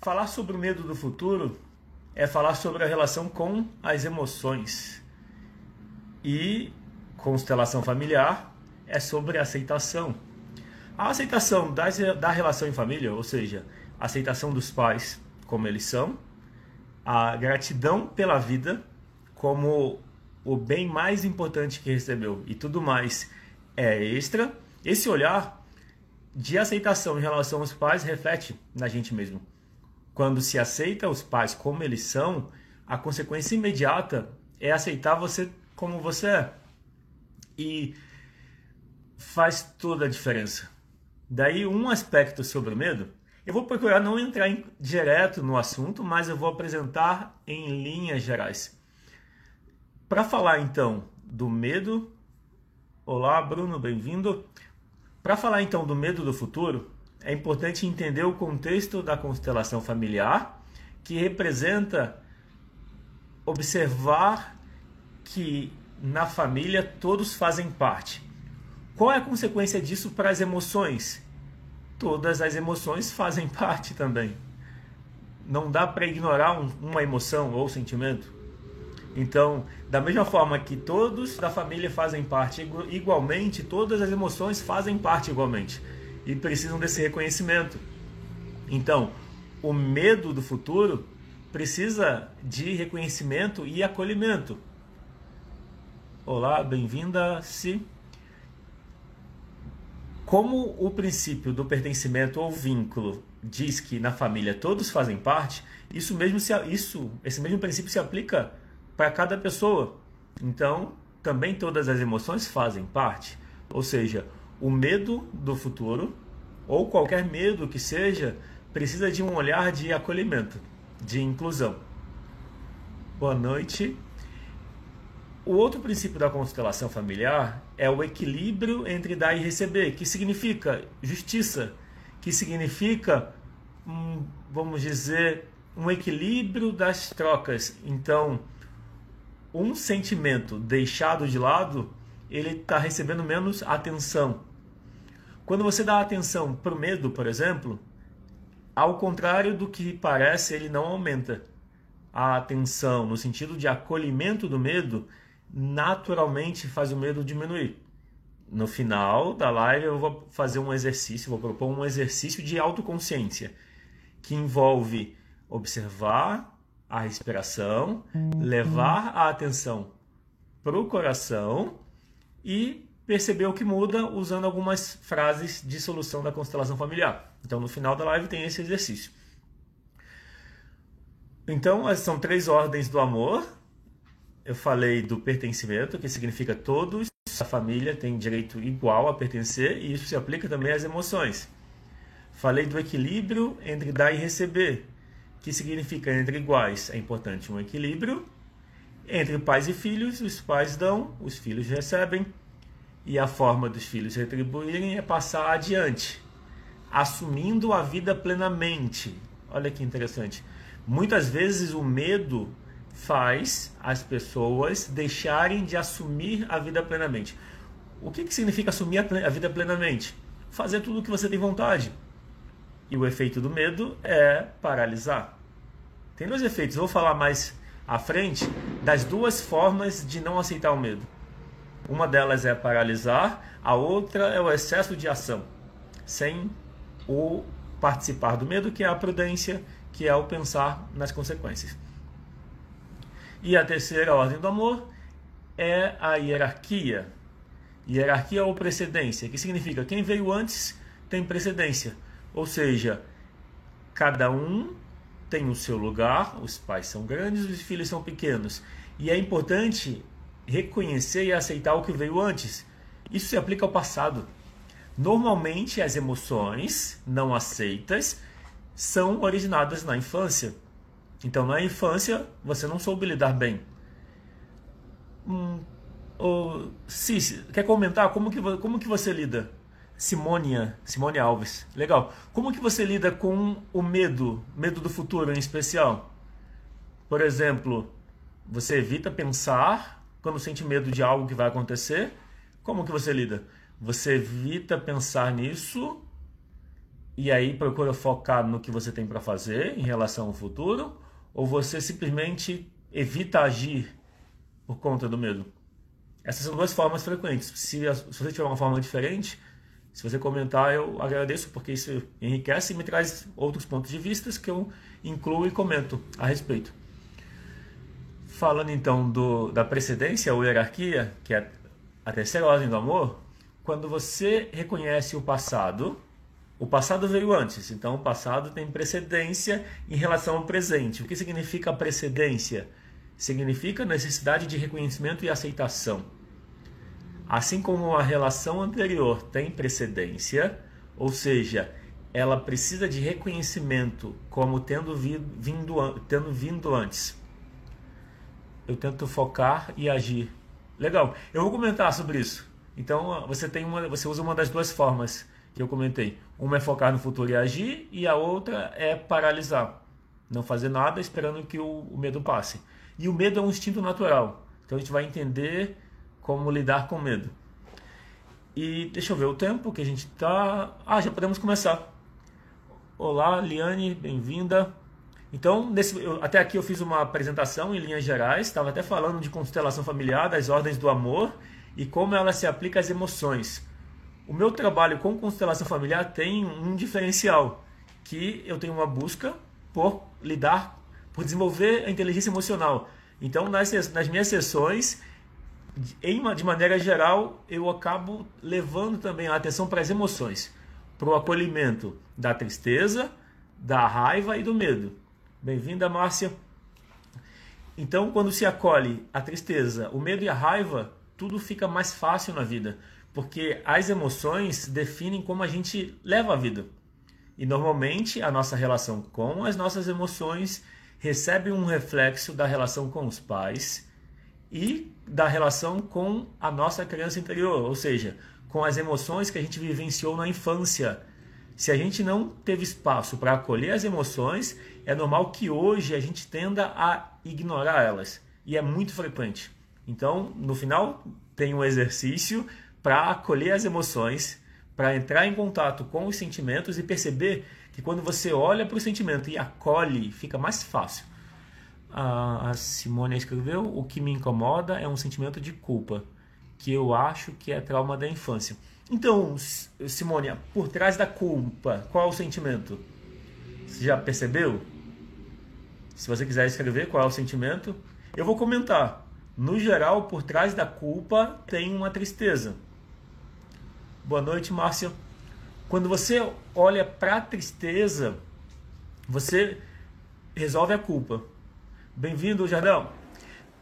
Falar sobre o medo do futuro é falar sobre a relação com as emoções. E constelação familiar é sobre aceitação. A aceitação da relação em família, ou seja, a aceitação dos pais como eles são, a gratidão pela vida como o bem mais importante que recebeu e tudo mais é extra. Esse olhar de aceitação em relação aos pais reflete na gente mesmo. Quando se aceita os pais como eles são, a consequência imediata é aceitar você como você é. E faz toda a diferença. Daí um aspecto sobre o medo, eu vou procurar não entrar em, direto no assunto, mas eu vou apresentar em linhas gerais. Para falar então do medo, olá Bruno, bem-vindo. Para falar então do medo do futuro, é importante entender o contexto da constelação familiar, que representa observar que na família todos fazem parte. Qual é a consequência disso para as emoções? Todas as emoções fazem parte também. Não dá para ignorar um, uma emoção ou sentimento. Então, da mesma forma que todos da família fazem parte igualmente, todas as emoções fazem parte igualmente e precisam desse reconhecimento. Então, o medo do futuro precisa de reconhecimento e acolhimento. Olá, bem-vinda, Se. Como o princípio do pertencimento ou vínculo diz que na família todos fazem parte, isso mesmo se, isso, esse mesmo princípio se aplica para cada pessoa. Então, também todas as emoções fazem parte. Ou seja, o medo do futuro, ou qualquer medo que seja, precisa de um olhar de acolhimento, de inclusão. Boa noite. O outro princípio da constelação familiar é o equilíbrio entre dar e receber, que significa justiça, que significa, vamos dizer, um equilíbrio das trocas. Então, um sentimento deixado de lado, ele está recebendo menos atenção. Quando você dá atenção para o medo, por exemplo, ao contrário do que parece, ele não aumenta. A atenção, no sentido de acolhimento do medo, naturalmente faz o medo diminuir. No final da live eu vou fazer um exercício, vou propor um exercício de autoconsciência que envolve observar a respiração, levar a atenção para o coração e perceber o que muda usando algumas frases de solução da constelação familiar. Então, no final da live tem esse exercício. Então, são três ordens do amor. Eu falei do pertencimento, que significa todos, a família tem direito igual a pertencer, e isso se aplica também às emoções. Falei do equilíbrio entre dar e receber, que significa entre iguais. É importante um equilíbrio. Entre pais e filhos, os pais dão, os filhos recebem e a forma dos filhos retribuírem é passar adiante, assumindo a vida plenamente. Olha que interessante. Muitas vezes o medo faz as pessoas deixarem de assumir a vida plenamente. O que, que significa assumir a vida plenamente? Fazer tudo o que você tem vontade. E o efeito do medo é paralisar. Tem dois efeitos, vou falar mais à frente das duas formas de não aceitar o medo. Uma delas é paralisar, a outra é o excesso de ação, sem o participar do medo, que é a prudência, que é o pensar nas consequências. E a terceira ordem do amor é a hierarquia. Hierarquia ou precedência, que significa quem veio antes tem precedência. Ou seja, cada um tem o seu lugar, os pais são grandes, os filhos são pequenos. E é importante reconhecer e aceitar o que veio antes. Isso se aplica ao passado. Normalmente, as emoções não aceitas são originadas na infância. Então, na infância, você não soube lidar bem. Hum, oh, Cici, quer comentar como que, como que você lida? Simônia, Simone Alves. Legal. Como que você lida com o medo, medo do futuro em especial? Por exemplo, você evita pensar quando sente medo de algo que vai acontecer, como que você lida? Você evita pensar nisso e aí procura focar no que você tem para fazer em relação ao futuro, ou você simplesmente evita agir por conta do medo? Essas são duas formas frequentes. Se, se você tiver uma forma diferente, se você comentar, eu agradeço, porque isso enriquece e me traz outros pontos de vista que eu incluo e comento a respeito. Falando então do, da precedência ou hierarquia, que é a terceira ordem do amor, quando você reconhece o passado, o passado veio antes, então o passado tem precedência em relação ao presente. O que significa precedência? Significa necessidade de reconhecimento e aceitação. Assim como a relação anterior tem precedência, ou seja, ela precisa de reconhecimento como tendo vindo, tendo vindo antes. Eu tento focar e agir. Legal. Eu vou comentar sobre isso. Então você tem uma, você usa uma das duas formas que eu comentei. Uma é focar no futuro e agir, e a outra é paralisar, não fazer nada esperando que o, o medo passe. E o medo é um instinto natural, então a gente vai entender como lidar com medo. E deixa eu ver o tempo que a gente está. Ah, já podemos começar. Olá, Liane, bem-vinda. Então, nesse, eu, até aqui eu fiz uma apresentação em linhas gerais, estava até falando de constelação familiar, das ordens do amor e como ela se aplica às emoções. O meu trabalho com constelação familiar tem um diferencial, que eu tenho uma busca por lidar, por desenvolver a inteligência emocional. Então, nas, nas minhas sessões, em, de maneira geral, eu acabo levando também a atenção para as emoções, para o acolhimento da tristeza, da raiva e do medo. Bem-vinda, Márcia. Então, quando se acolhe a tristeza, o medo e a raiva, tudo fica mais fácil na vida porque as emoções definem como a gente leva a vida. E normalmente a nossa relação com as nossas emoções recebe um reflexo da relação com os pais e da relação com a nossa criança interior, ou seja, com as emoções que a gente vivenciou na infância. Se a gente não teve espaço para acolher as emoções, é normal que hoje a gente tenda a ignorar elas. E é muito frequente. Então, no final, tem um exercício para acolher as emoções, para entrar em contato com os sentimentos e perceber que quando você olha para o sentimento e acolhe, fica mais fácil. A Simone escreveu: O que me incomoda é um sentimento de culpa, que eu acho que é trauma da infância. Então, Simone, por trás da culpa, qual é o sentimento? Você já percebeu? Se você quiser escrever qual é o sentimento, eu vou comentar. No geral, por trás da culpa tem uma tristeza. Boa noite, Márcia. Quando você olha para a tristeza, você resolve a culpa. Bem-vindo, Jardão.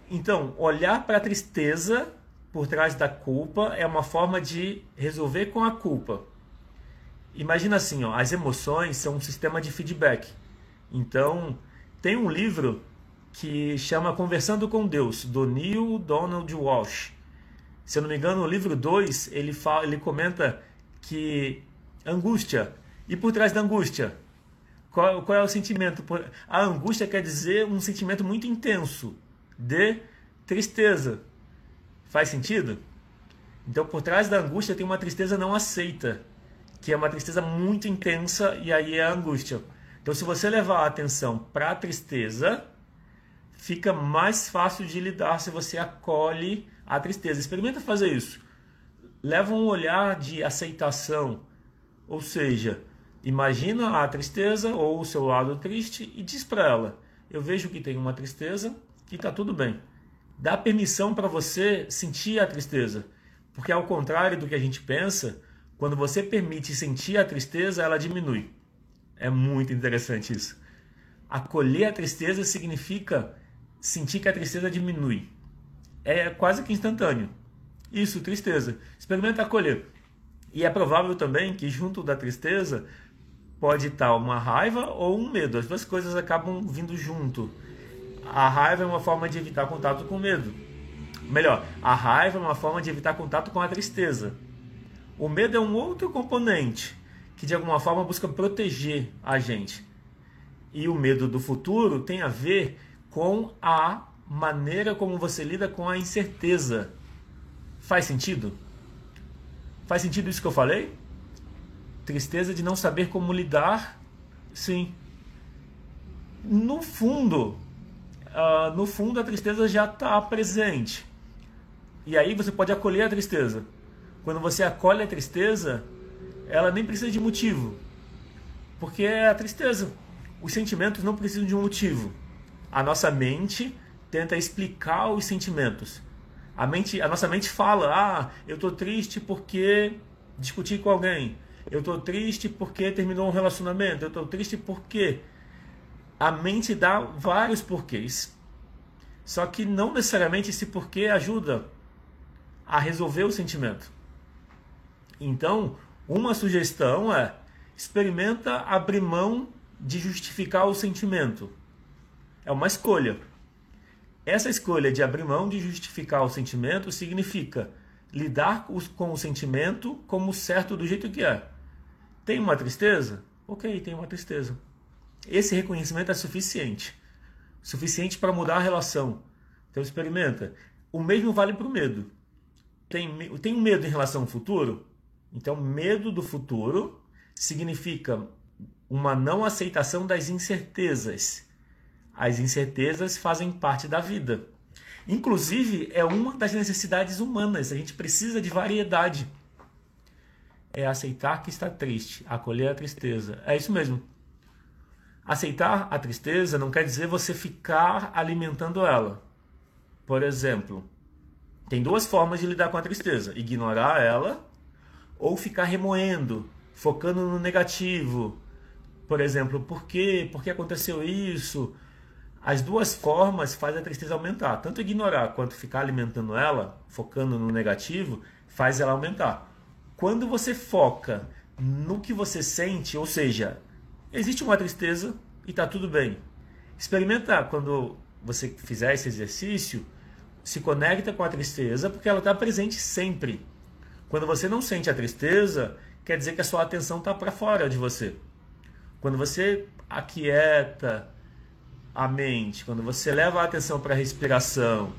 Então, olhar para a tristeza por trás da culpa é uma forma de resolver com a culpa. Imagina assim, ó, as emoções são um sistema de feedback. Então, tem um livro que chama Conversando com Deus, do Neil Donald Walsh. Se eu não me engano, no livro 2, ele, fala, ele comenta que angústia. E por trás da angústia? Qual, qual é o sentimento? A angústia quer dizer um sentimento muito intenso de tristeza. Faz sentido? Então, por trás da angústia tem uma tristeza não aceita, que é uma tristeza muito intensa e aí é a angústia. Então, se você levar a atenção para a tristeza, fica mais fácil de lidar se você acolhe a tristeza. Experimenta fazer isso. Leva um olhar de aceitação, ou seja, imagina a tristeza ou o seu lado triste e diz para ela: Eu vejo que tem uma tristeza e está tudo bem. Dá permissão para você sentir a tristeza, porque ao contrário do que a gente pensa, quando você permite sentir a tristeza, ela diminui. É muito interessante isso. Acolher a tristeza significa sentir que a tristeza diminui é quase que instantâneo. Isso, tristeza. Experimenta acolher. E é provável também que junto da tristeza pode estar uma raiva ou um medo. As duas coisas acabam vindo junto. A raiva é uma forma de evitar contato com o medo. Melhor, a raiva é uma forma de evitar contato com a tristeza. O medo é um outro componente que de alguma forma busca proteger a gente. E o medo do futuro tem a ver com a maneira como você lida com a incerteza. Faz sentido? Faz sentido isso que eu falei? Tristeza de não saber como lidar, sim. No fundo, uh, no fundo a tristeza já está presente. E aí você pode acolher a tristeza. Quando você acolhe a tristeza, ela nem precisa de motivo. Porque é a tristeza. Os sentimentos não precisam de um motivo. A nossa mente tenta explicar os sentimentos. A, mente, a nossa mente fala: ah, eu estou triste porque discuti com alguém. Eu estou triste porque terminou um relacionamento. Eu estou triste porque. A mente dá vários porquês. Só que não necessariamente esse porquê ajuda a resolver o sentimento. Então, uma sugestão é experimenta abrir mão de justificar o sentimento. É uma escolha. Essa escolha de abrir mão de justificar o sentimento significa lidar com o sentimento como certo do jeito que é. Tem uma tristeza? Ok, tem uma tristeza. Esse reconhecimento é suficiente. Suficiente para mudar a relação. Então experimenta. O mesmo vale para o medo. Tem, tem um medo em relação ao futuro? Então, medo do futuro significa uma não aceitação das incertezas. As incertezas fazem parte da vida. Inclusive, é uma das necessidades humanas. A gente precisa de variedade. É aceitar que está triste, acolher a tristeza. É isso mesmo. Aceitar a tristeza não quer dizer você ficar alimentando ela. Por exemplo, tem duas formas de lidar com a tristeza: ignorar ela ou ficar remoendo, focando no negativo. Por exemplo, por quê? Por que aconteceu isso? As duas formas fazem a tristeza aumentar. Tanto ignorar quanto ficar alimentando ela, focando no negativo, faz ela aumentar. Quando você foca no que você sente, ou seja, existe uma tristeza e está tudo bem. Experimenta quando você fizer esse exercício, se conecta com a tristeza, porque ela está presente sempre. Quando você não sente a tristeza, quer dizer que a sua atenção está para fora de você. Quando você aquieta, a mente, quando você leva a atenção para a respiração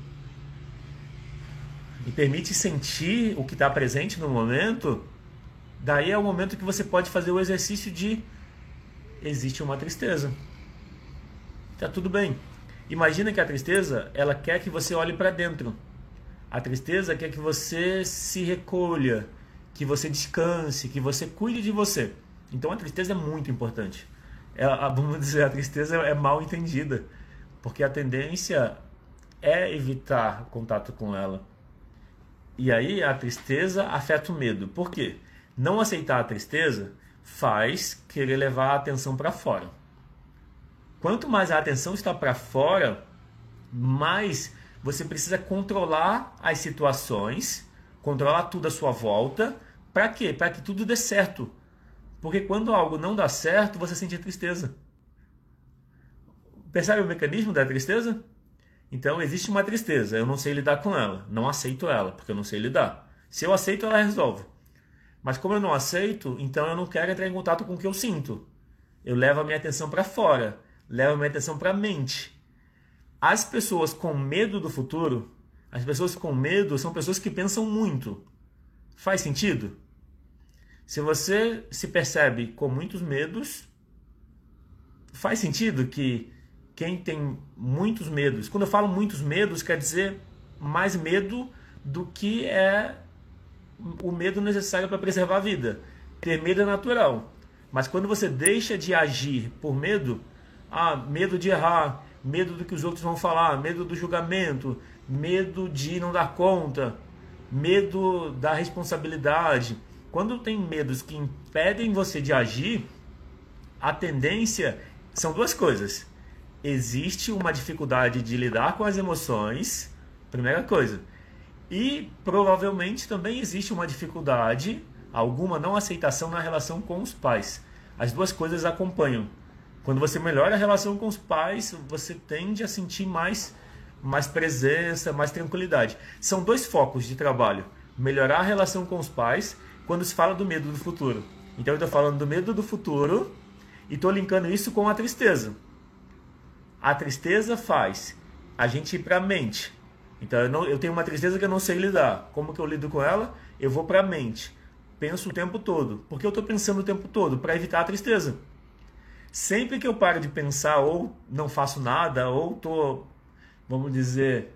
e permite sentir o que está presente no momento, daí é o momento que você pode fazer o exercício de existe uma tristeza. Tá tudo bem. Imagina que a tristeza, ela quer que você olhe para dentro. A tristeza quer que você se recolha, que você descanse, que você cuide de você. Então a tristeza é muito importante é, vamos dizer, a tristeza é mal entendida, porque a tendência é evitar contato com ela. E aí a tristeza afeta o medo. Por quê? Não aceitar a tristeza faz querer levar a atenção para fora. Quanto mais a atenção está para fora, mais você precisa controlar as situações, controlar tudo à sua volta. Para quê? Para que tudo dê certo. Porque quando algo não dá certo, você sente tristeza. Percebe o mecanismo da tristeza? Então existe uma tristeza, eu não sei lidar com ela, não aceito ela, porque eu não sei lidar. Se eu aceito, ela resolve. Mas como eu não aceito, então eu não quero entrar em contato com o que eu sinto. Eu levo a minha atenção para fora, levo a minha atenção para a mente. As pessoas com medo do futuro, as pessoas com medo são pessoas que pensam muito. Faz sentido? Se você se percebe com muitos medos, faz sentido que quem tem muitos medos, quando eu falo muitos medos, quer dizer mais medo do que é o medo necessário para preservar a vida. Ter medo é natural. Mas quando você deixa de agir por medo, ah, medo de errar, medo do que os outros vão falar, medo do julgamento, medo de não dar conta, medo da responsabilidade, quando tem medos que impedem você de agir, a tendência são duas coisas. Existe uma dificuldade de lidar com as emoções, primeira coisa. E provavelmente também existe uma dificuldade, alguma não aceitação na relação com os pais. As duas coisas acompanham. Quando você melhora a relação com os pais, você tende a sentir mais, mais presença, mais tranquilidade. São dois focos de trabalho: melhorar a relação com os pais quando se fala do medo do futuro. Então eu estou falando do medo do futuro e estou linkando isso com a tristeza. A tristeza faz a gente ir para a mente. Então eu, não, eu tenho uma tristeza que eu não sei lidar. Como que eu lido com ela? Eu vou para a mente. penso o tempo todo. Por que eu estou pensando o tempo todo? Para evitar a tristeza. Sempre que eu paro de pensar ou não faço nada, ou estou, vamos dizer,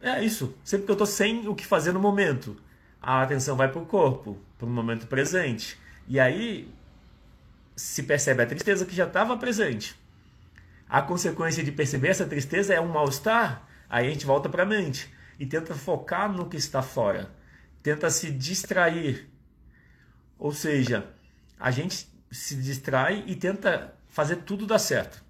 é isso. Sempre que eu estou sem o que fazer no momento, a atenção vai para o corpo, para o momento presente. E aí se percebe a tristeza que já estava presente. A consequência de perceber essa tristeza é um mal-estar. Aí a gente volta para a mente e tenta focar no que está fora, tenta se distrair. Ou seja, a gente se distrai e tenta fazer tudo dar certo.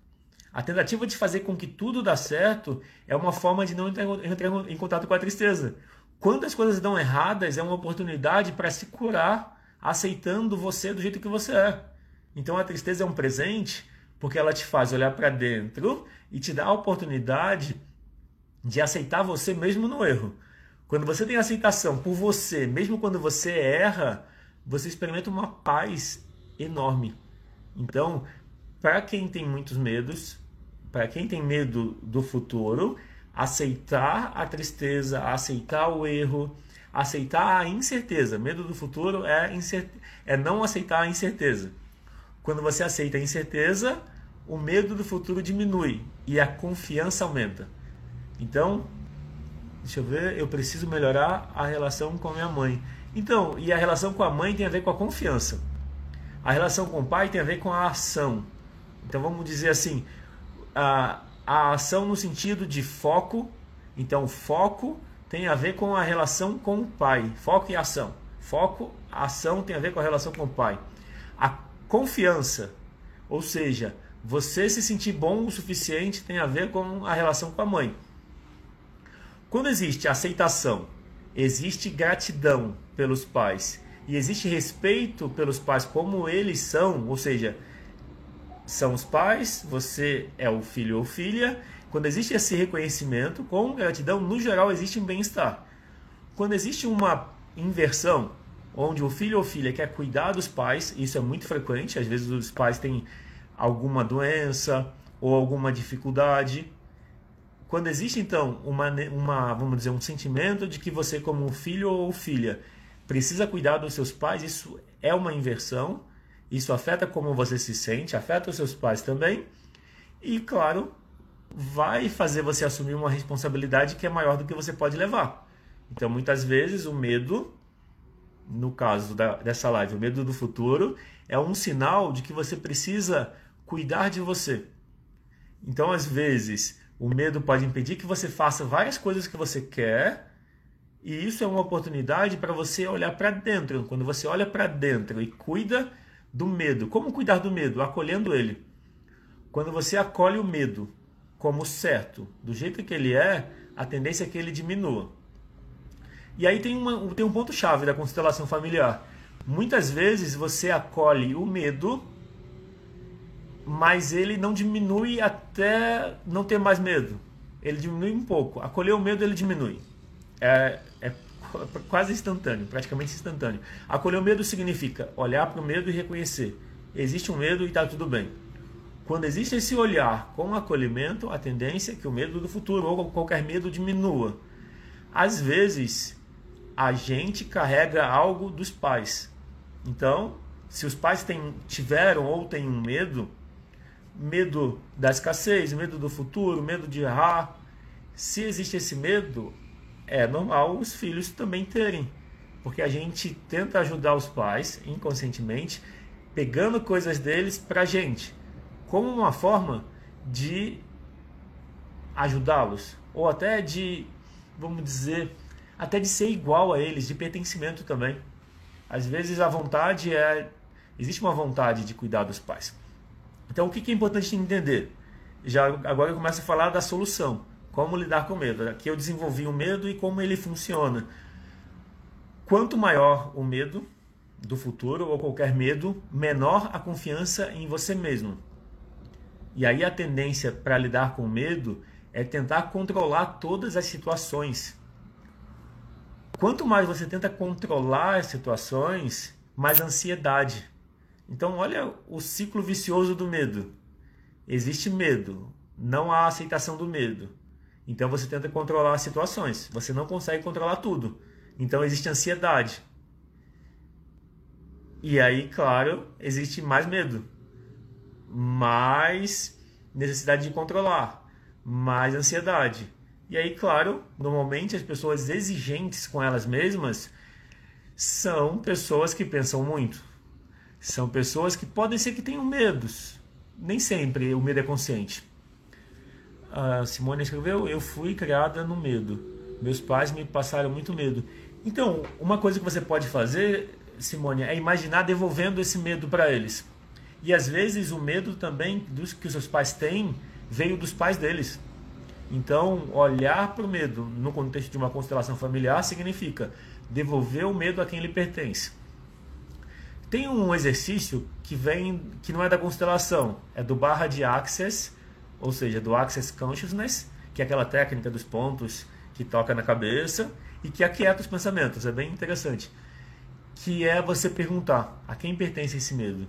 A tentativa de fazer com que tudo dá certo é uma forma de não entrar em contato com a tristeza. Quando as coisas dão erradas, é uma oportunidade para se curar aceitando você do jeito que você é. Então a tristeza é um presente porque ela te faz olhar para dentro e te dá a oportunidade de aceitar você mesmo no erro. Quando você tem aceitação por você, mesmo quando você erra, você experimenta uma paz enorme. Então, para quem tem muitos medos, para quem tem medo do futuro, aceitar a tristeza, aceitar o erro, aceitar a incerteza. Medo do futuro é, é não aceitar a incerteza. Quando você aceita a incerteza, o medo do futuro diminui e a confiança aumenta. Então, deixa eu ver, eu preciso melhorar a relação com a minha mãe. Então, e a relação com a mãe tem a ver com a confiança. A relação com o pai tem a ver com a ação. Então, vamos dizer assim, a, a ação no sentido de foco. Então, foco tem a ver com a relação com o pai. Foco e ação. Foco, ação tem a ver com a relação com o pai. A confiança, ou seja, você se sentir bom o suficiente tem a ver com a relação com a mãe. Quando existe aceitação, existe gratidão pelos pais e existe respeito pelos pais como eles são, ou seja, são os pais, você é o filho ou filha. Quando existe esse reconhecimento, com gratidão, no geral existe um bem-estar. Quando existe uma inversão, onde o filho ou filha quer cuidar dos pais, isso é muito frequente, às vezes os pais têm alguma doença ou alguma dificuldade, quando existe então uma, uma, vamos dizer, um sentimento de que você como filho ou filha precisa cuidar dos seus pais, isso é uma inversão. Isso afeta como você se sente, afeta os seus pais também. E claro, vai fazer você assumir uma responsabilidade que é maior do que você pode levar. Então, muitas vezes o medo, no caso da, dessa live, o medo do futuro, é um sinal de que você precisa cuidar de você. Então, às vezes, o medo pode impedir que você faça várias coisas que você quer, e isso é uma oportunidade para você olhar para dentro. Quando você olha para dentro e cuida do medo, como cuidar do medo? Acolhendo ele. Quando você acolhe o medo como certo, do jeito que ele é, a tendência é que ele diminua. E aí tem, uma, tem um ponto-chave da constelação familiar. Muitas vezes você acolhe o medo mas ele não diminui até não ter mais medo. Ele diminui um pouco. Acolher o medo, ele diminui. É, é quase instantâneo, praticamente instantâneo. Acolher o medo significa olhar para o medo e reconhecer. Existe um medo e está tudo bem. Quando existe esse olhar com acolhimento, a tendência é que o medo do futuro ou qualquer medo diminua. Às vezes, a gente carrega algo dos pais. Então, se os pais têm, tiveram ou têm um medo, medo da escassez, medo do futuro, medo de errar. Se existe esse medo, é normal os filhos também terem, porque a gente tenta ajudar os pais inconscientemente, pegando coisas deles para gente, como uma forma de ajudá-los, ou até de, vamos dizer, até de ser igual a eles, de pertencimento também. Às vezes a vontade é. Existe uma vontade de cuidar dos pais. Então, o que é importante entender? Já agora eu começo a falar da solução. Como lidar com o medo. Aqui eu desenvolvi o medo e como ele funciona. Quanto maior o medo do futuro ou qualquer medo, menor a confiança em você mesmo. E aí a tendência para lidar com o medo é tentar controlar todas as situações. Quanto mais você tenta controlar as situações, mais ansiedade. Então, olha o ciclo vicioso do medo. Existe medo, não há aceitação do medo. Então você tenta controlar as situações, você não consegue controlar tudo. Então existe ansiedade. E aí, claro, existe mais medo, mais necessidade de controlar, mais ansiedade. E aí, claro, normalmente as pessoas exigentes com elas mesmas são pessoas que pensam muito. São pessoas que podem ser que tenham medos. Nem sempre o medo é consciente. A Simone escreveu: Eu fui criada no medo. Meus pais me passaram muito medo. Então, uma coisa que você pode fazer, Simone, é imaginar devolvendo esse medo para eles. E às vezes o medo também dos que os seus pais têm veio dos pais deles. Então, olhar para o medo no contexto de uma constelação familiar significa devolver o medo a quem lhe pertence. Tem um exercício que vem que não é da constelação, é do barra de Access, ou seja, do Access Consciousness, que é aquela técnica dos pontos que toca na cabeça e que aquieta os pensamentos. É bem interessante. Que é você perguntar a quem pertence esse medo.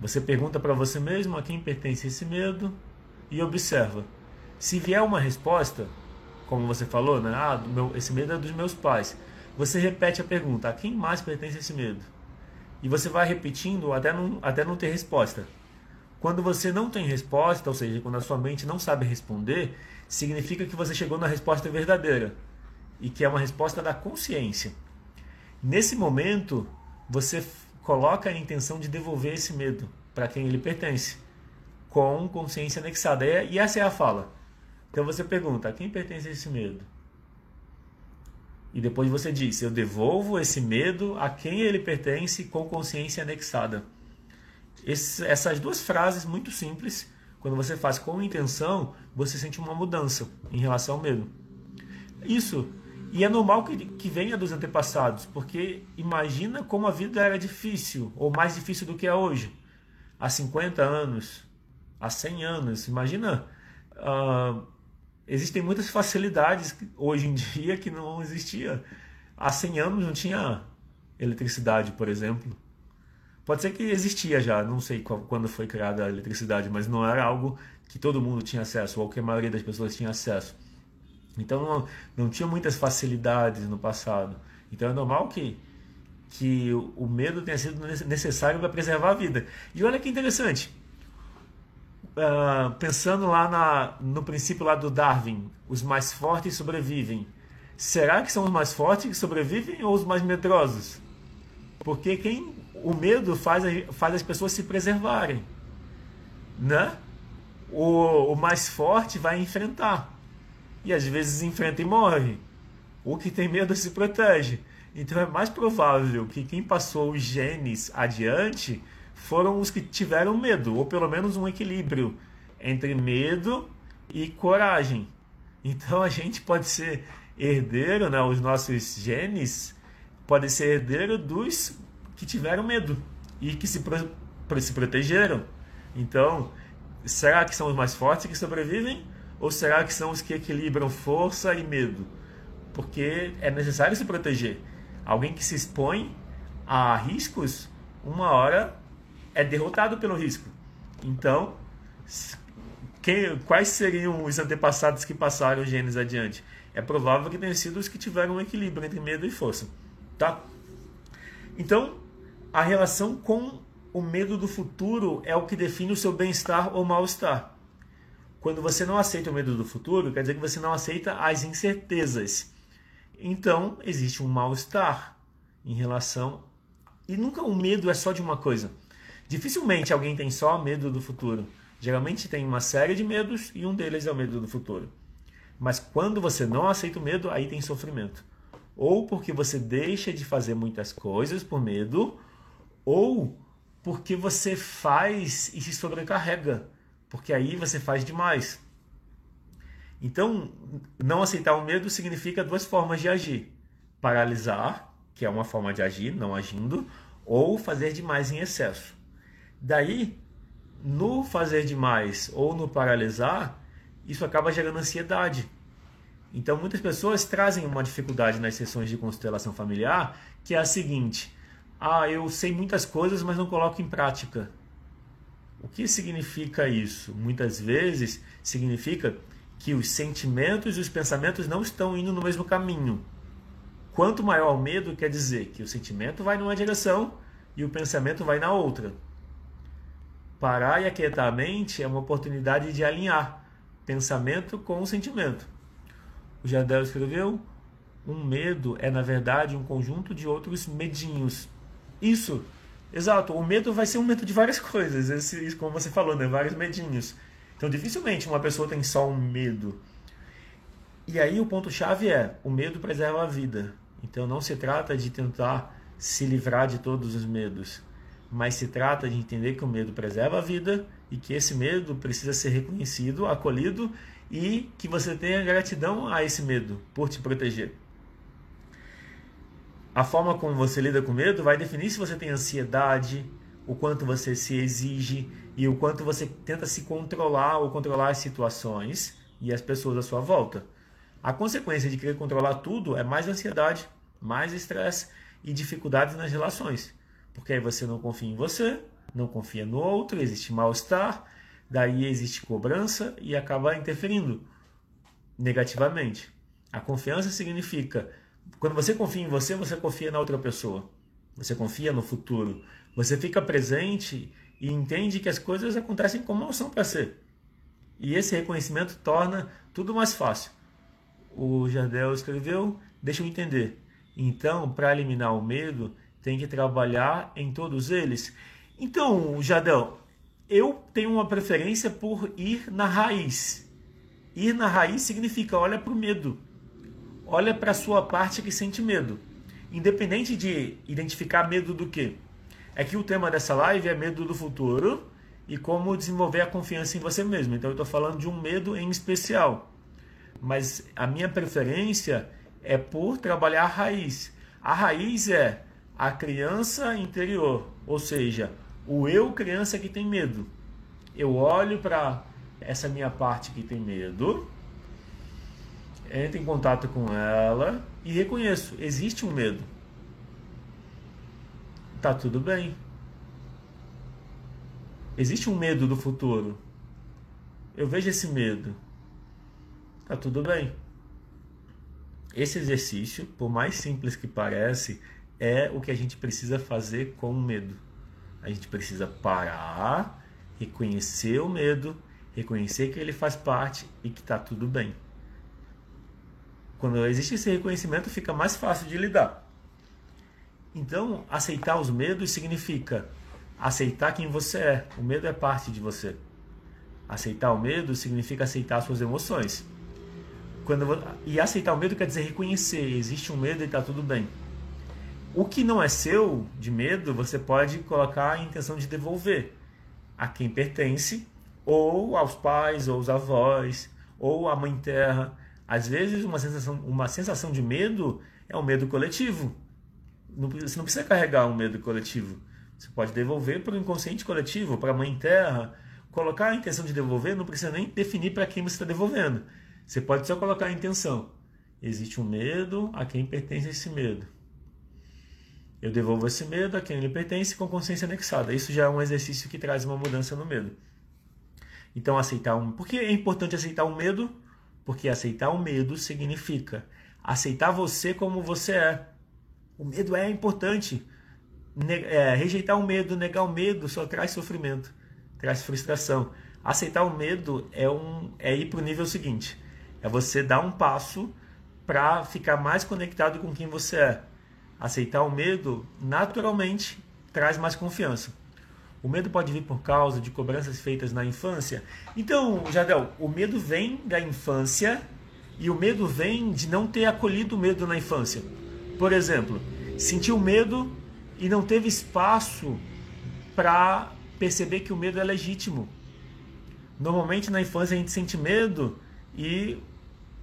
Você pergunta para você mesmo a quem pertence esse medo e observa. Se vier uma resposta, como você falou, né? Ah, meu, esse medo é dos meus pais. Você repete a pergunta: a quem mais pertence esse medo? E você vai repetindo até não, até não ter resposta. Quando você não tem resposta, ou seja, quando a sua mente não sabe responder, significa que você chegou na resposta verdadeira e que é uma resposta da consciência. Nesse momento, você coloca a intenção de devolver esse medo para quem ele pertence, com consciência anexada. E essa é a fala. Então você pergunta: a quem pertence esse medo? E depois você diz: Eu devolvo esse medo a quem ele pertence com consciência anexada. Esse, essas duas frases muito simples, quando você faz com intenção, você sente uma mudança em relação ao medo. Isso. E é normal que, que venha dos antepassados, porque imagina como a vida era difícil, ou mais difícil do que é hoje. Há 50 anos, há 100 anos. Imagina. Uh, existem muitas facilidades hoje em dia que não existia. Há 100 anos não tinha eletricidade, por exemplo. Pode ser que existia já, não sei quando foi criada a eletricidade, mas não era algo que todo mundo tinha acesso, ou que a maioria das pessoas tinha acesso. Então não, não tinha muitas facilidades no passado. Então é normal que, que o medo tenha sido necessário para preservar a vida. E olha que interessante, uh, pensando lá na, no princípio lá do Darwin, os mais fortes sobrevivem. Será que são os mais fortes que sobrevivem ou os mais medrosos? Porque quem o medo faz, faz as pessoas se preservarem, né? O, o mais forte vai enfrentar e às vezes enfrenta e morre. O que tem medo se protege. Então é mais provável que quem passou os genes adiante foram os que tiveram medo, ou pelo menos um equilíbrio entre medo e coragem. Então a gente pode ser herdeiro, né? os nossos genes podem ser herdeiro dos que tiveram medo e que se, pro, se protegeram. Então, será que são os mais fortes que sobrevivem? Ou será que são os que equilibram força e medo? Porque é necessário se proteger. Alguém que se expõe a riscos, uma hora é derrotado pelo risco. Então, quais seriam os antepassados que passaram genes adiante? É provável que tenham sido os que tiveram um equilíbrio entre medo e força. Tá? Então, a relação com o medo do futuro é o que define o seu bem-estar ou mal-estar. Quando você não aceita o medo do futuro, quer dizer que você não aceita as incertezas. Então, existe um mal-estar em relação. E nunca o medo é só de uma coisa. Dificilmente alguém tem só medo do futuro. Geralmente tem uma série de medos e um deles é o medo do futuro. Mas quando você não aceita o medo, aí tem sofrimento. Ou porque você deixa de fazer muitas coisas por medo, ou porque você faz e se sobrecarrega, porque aí você faz demais. Então, não aceitar o medo significa duas formas de agir: paralisar, que é uma forma de agir, não agindo, ou fazer demais em excesso. Daí, no fazer demais ou no paralisar, isso acaba gerando ansiedade. Então, muitas pessoas trazem uma dificuldade nas sessões de constelação familiar, que é a seguinte: ah, eu sei muitas coisas, mas não coloco em prática. O que significa isso? Muitas vezes significa que os sentimentos e os pensamentos não estão indo no mesmo caminho. Quanto maior o medo, quer dizer que o sentimento vai numa direção e o pensamento vai na outra. Parar e aquietar a mente é uma oportunidade de alinhar pensamento com o sentimento. O Jardel escreveu: um medo é, na verdade, um conjunto de outros medinhos. Isso, exato. O medo vai ser um medo de várias coisas, esse, como você falou, né? vários medinhos. Então, dificilmente uma pessoa tem só um medo. E aí, o ponto-chave é: o medo preserva a vida. Então, não se trata de tentar se livrar de todos os medos, mas se trata de entender que o medo preserva a vida e que esse medo precisa ser reconhecido, acolhido e que você tenha gratidão a esse medo por te proteger. A forma como você lida com medo vai definir se você tem ansiedade, o quanto você se exige e o quanto você tenta se controlar ou controlar as situações e as pessoas à sua volta. A consequência de querer controlar tudo é mais ansiedade, mais estresse e dificuldades nas relações. Porque aí você não confia em você, não confia no outro, existe mal-estar, daí existe cobrança e acaba interferindo negativamente. A confiança significa quando você confia em você, você confia na outra pessoa. Você confia no futuro. Você fica presente e entende que as coisas acontecem como são para ser. E esse reconhecimento torna tudo mais fácil. O Jardel escreveu: Deixa eu entender. Então, para eliminar o medo, tem que trabalhar em todos eles. Então, Jardel, eu tenho uma preferência por ir na raiz. Ir na raiz significa olha para o medo. Olha para a sua parte que sente medo. Independente de identificar medo do que. É que o tema dessa live é medo do futuro e como desenvolver a confiança em você mesmo. Então eu estou falando de um medo em especial. Mas a minha preferência é por trabalhar a raiz. A raiz é a criança interior, ou seja, o eu criança que tem medo. Eu olho para essa minha parte que tem medo, entro em contato com ela e reconheço, existe um medo. Tá tudo bem. Existe um medo do futuro. Eu vejo esse medo. Tá tudo bem. Esse exercício, por mais simples que parece, é o que a gente precisa fazer com o medo. A gente precisa parar, reconhecer o medo, reconhecer que ele faz parte e que está tudo bem. Quando existe esse reconhecimento, fica mais fácil de lidar. Então, aceitar os medos significa aceitar quem você é. O medo é parte de você. Aceitar o medo significa aceitar suas emoções. Quando, e aceitar o medo quer dizer reconhecer, existe um medo e está tudo bem. O que não é seu, de medo, você pode colocar a intenção de devolver a quem pertence, ou aos pais, ou aos avós, ou à mãe terra. Às vezes, uma sensação, uma sensação de medo é um medo coletivo. Você não precisa carregar um medo coletivo. Você pode devolver para o inconsciente coletivo, para a mãe terra. Colocar a intenção de devolver não precisa nem definir para quem você está devolvendo. Você pode só colocar a intenção. Existe um medo, a quem pertence esse medo. Eu devolvo esse medo a quem ele pertence com consciência anexada. Isso já é um exercício que traz uma mudança no medo. Então, aceitar um. Por que é importante aceitar o um medo? Porque aceitar o um medo significa aceitar você como você é. O medo é importante. Ne é, rejeitar o medo, negar o medo só traz sofrimento, traz frustração. Aceitar o medo é, um, é ir para o nível seguinte: é você dar um passo para ficar mais conectado com quem você é. Aceitar o medo, naturalmente, traz mais confiança. O medo pode vir por causa de cobranças feitas na infância. Então, Jadel, o medo vem da infância e o medo vem de não ter acolhido o medo na infância. Por exemplo, sentiu medo e não teve espaço para perceber que o medo é legítimo. Normalmente na infância a gente sente medo e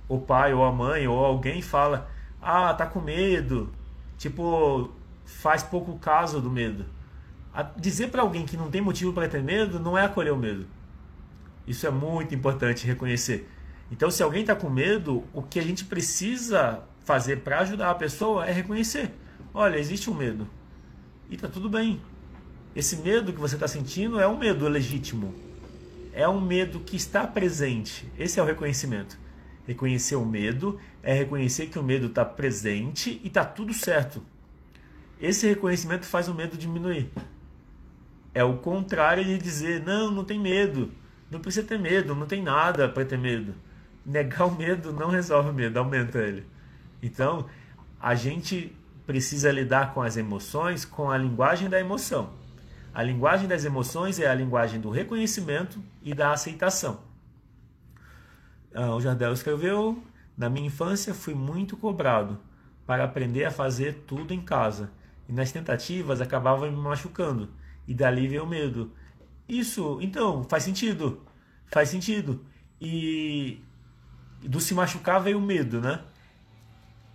o pai ou a mãe ou alguém fala: "Ah, tá com medo". Tipo, faz pouco caso do medo. A dizer para alguém que não tem motivo para ter medo não é acolher o medo. Isso é muito importante reconhecer. Então, se alguém está com medo, o que a gente precisa fazer para ajudar a pessoa é reconhecer: olha, existe um medo. E está tudo bem. Esse medo que você está sentindo é um medo legítimo. É um medo que está presente. Esse é o reconhecimento. Reconhecer o medo é reconhecer que o medo está presente e está tudo certo. esse reconhecimento faz o medo diminuir. É o contrário de dizer, não, não tem medo, não precisa ter medo, não tem nada para ter medo. Negar o medo não resolve o medo, aumenta ele. Então, a gente precisa lidar com as emoções com a linguagem da emoção. A linguagem das emoções é a linguagem do reconhecimento e da aceitação. Ah, o Jardel escreveu: Na minha infância fui muito cobrado para aprender a fazer tudo em casa e nas tentativas acabava me machucando e dali veio o medo. Isso, então, faz sentido. Faz sentido. E do se machucar veio o medo, né?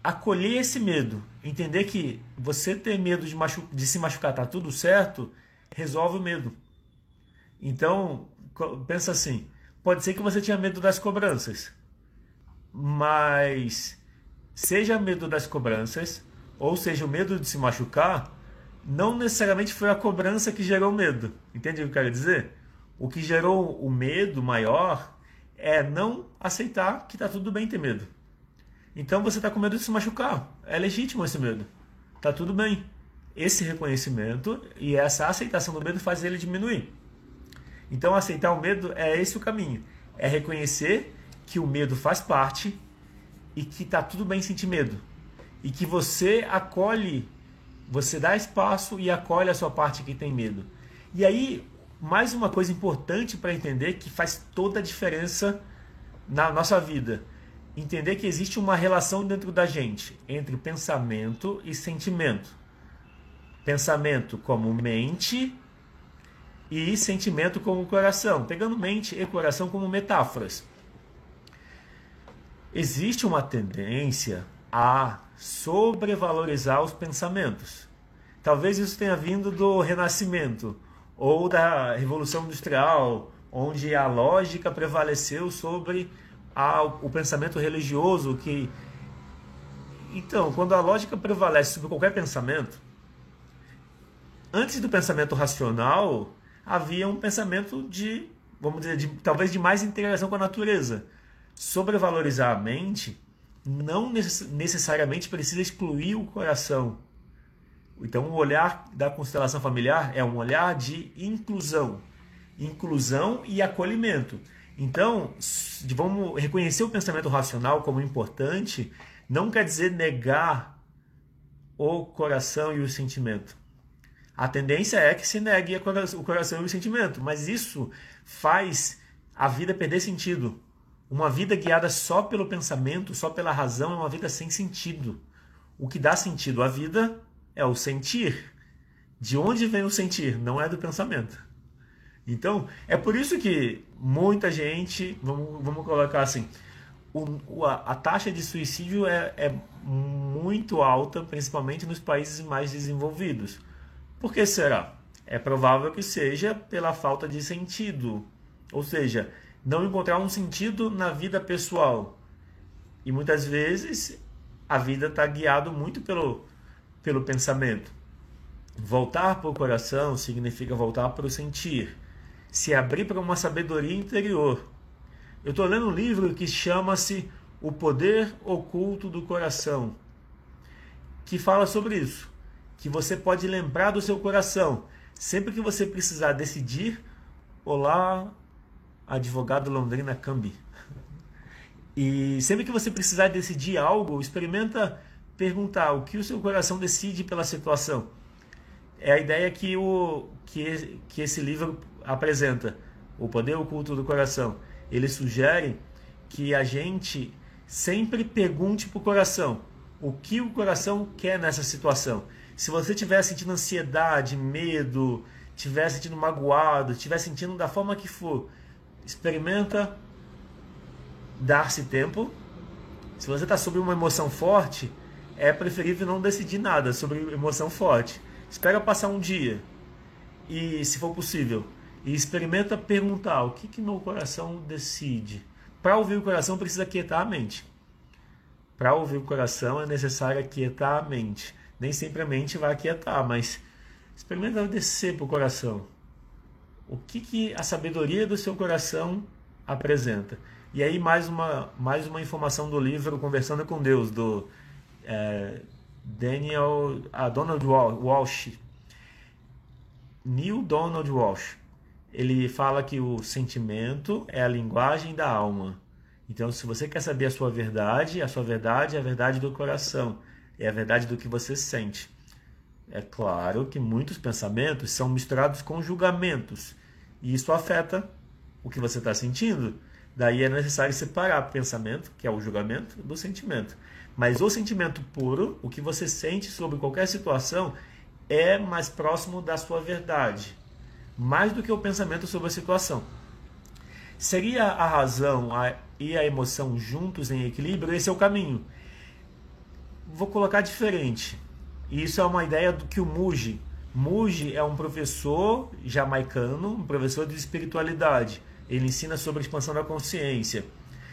Acolher esse medo, entender que você ter medo de, machu de se machucar tá tudo certo, resolve o medo. Então, pensa assim, pode ser que você tinha medo das cobranças, mas seja medo das cobranças, ou seja o medo de se machucar, não necessariamente foi a cobrança que gerou o medo. Entende o que eu quero dizer? O que gerou o medo maior é não aceitar que está tudo bem ter medo. Então você está com medo de se machucar. É legítimo esse medo. Tá tudo bem. Esse reconhecimento e essa aceitação do medo faz ele diminuir. Então aceitar o medo é esse o caminho. É reconhecer que o medo faz parte e que tá tudo bem sentir medo. E que você acolhe você dá espaço e acolhe a sua parte que tem medo. E aí, mais uma coisa importante para entender que faz toda a diferença na nossa vida. Entender que existe uma relação dentro da gente entre pensamento e sentimento. Pensamento como mente e sentimento como coração. Pegando mente e coração como metáforas. Existe uma tendência a sobrevalorizar os pensamentos. Talvez isso tenha vindo do Renascimento ou da Revolução Industrial, onde a lógica prevaleceu sobre a, o pensamento religioso que então, quando a lógica prevalece sobre qualquer pensamento, antes do pensamento racional, havia um pensamento de, vamos dizer, de, talvez de mais integração com a natureza. Sobrevalorizar a mente não necessariamente precisa excluir o coração. Então, o olhar da constelação familiar é um olhar de inclusão, inclusão e acolhimento. Então, vamos reconhecer o pensamento racional como importante, não quer dizer negar o coração e o sentimento. A tendência é que se negue o coração e o sentimento, mas isso faz a vida perder sentido. Uma vida guiada só pelo pensamento, só pela razão, é uma vida sem sentido. O que dá sentido à vida é o sentir. De onde vem o sentir? Não é do pensamento. Então, é por isso que muita gente, vamos, vamos colocar assim, o, a, a, taxa de suicídio é, é muito alta, principalmente nos países mais desenvolvidos. Por que será? É provável que seja pela falta de sentido. Ou seja, não encontrar um sentido na vida pessoal. E muitas vezes a vida está guiado muito pelo, pelo pensamento. Voltar para o coração significa voltar para o sentir, se abrir para uma sabedoria interior. Eu estou lendo um livro que chama-se O Poder Oculto do Coração, que fala sobre isso, que você pode lembrar do seu coração sempre que você precisar decidir, olá, advogado Londrina Cambi. E sempre que você precisar decidir algo, experimenta perguntar o que o seu coração decide pela situação. É a ideia que, o, que, que esse livro apresenta, o poder oculto do coração. Ele sugere que a gente sempre pergunte para o coração o que o coração quer nessa situação. Se você estiver sentindo ansiedade, medo, estiver sentindo magoado, estiver sentindo da forma que for, experimenta dar-se tempo. Se você está sobre uma emoção forte, é preferível não decidir nada sobre emoção forte. Espera passar um dia e, se for possível, e experimenta perguntar o que, que meu coração decide. Para ouvir o coração precisa quietar a mente. Para ouvir o coração é necessário aquietar a mente. Nem sempre a mente vai aquietar, mas experimenta descer para o coração o que, que a sabedoria do seu coração apresenta. E aí mais uma, mais uma informação do livro Conversando com Deus, do é, Daniel, ah, Donald Walsh, Neil Donald Walsh. Ele fala que o sentimento é a linguagem da alma. Então, se você quer saber a sua verdade, a sua verdade é a verdade do coração, é a verdade do que você sente. É claro que muitos pensamentos são misturados com julgamentos, e isso afeta o que você está sentindo. Daí é necessário separar o pensamento, que é o julgamento, do sentimento. Mas o sentimento puro, o que você sente sobre qualquer situação, é mais próximo da sua verdade, mais do que o pensamento sobre a situação. Seria a razão e a emoção juntos em equilíbrio? Esse é o caminho. Vou colocar diferente. Isso é uma ideia do que o Muji. Muji é um professor jamaicano, um professor de espiritualidade. Ele ensina sobre a expansão da consciência.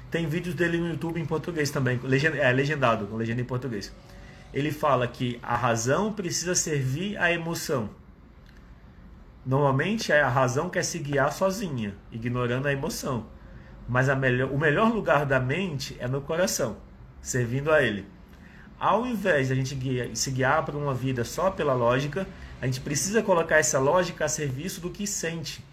Tem vídeos dele no YouTube em português também, é legendado, com legenda em português. Ele fala que a razão precisa servir à emoção. Normalmente a razão quer se guiar sozinha, ignorando a emoção. Mas a melhor, o melhor lugar da mente é no coração, servindo a ele. Ao invés de a gente guia, se guiar por uma vida só pela lógica, a gente precisa colocar essa lógica a serviço do que sente.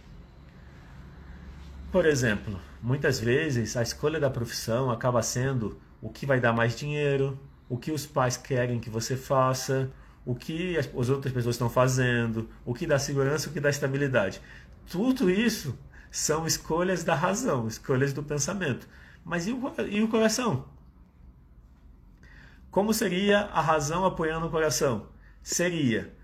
Por exemplo, muitas vezes a escolha da profissão acaba sendo o que vai dar mais dinheiro, o que os pais querem que você faça, o que as, outras pessoas estão fazendo, o que dá segurança, o que dá estabilidade. Tudo isso são escolhas da razão, escolhas do pensamento. Mas e o, e o coração? Como seria a razão apoiando o coração? Seria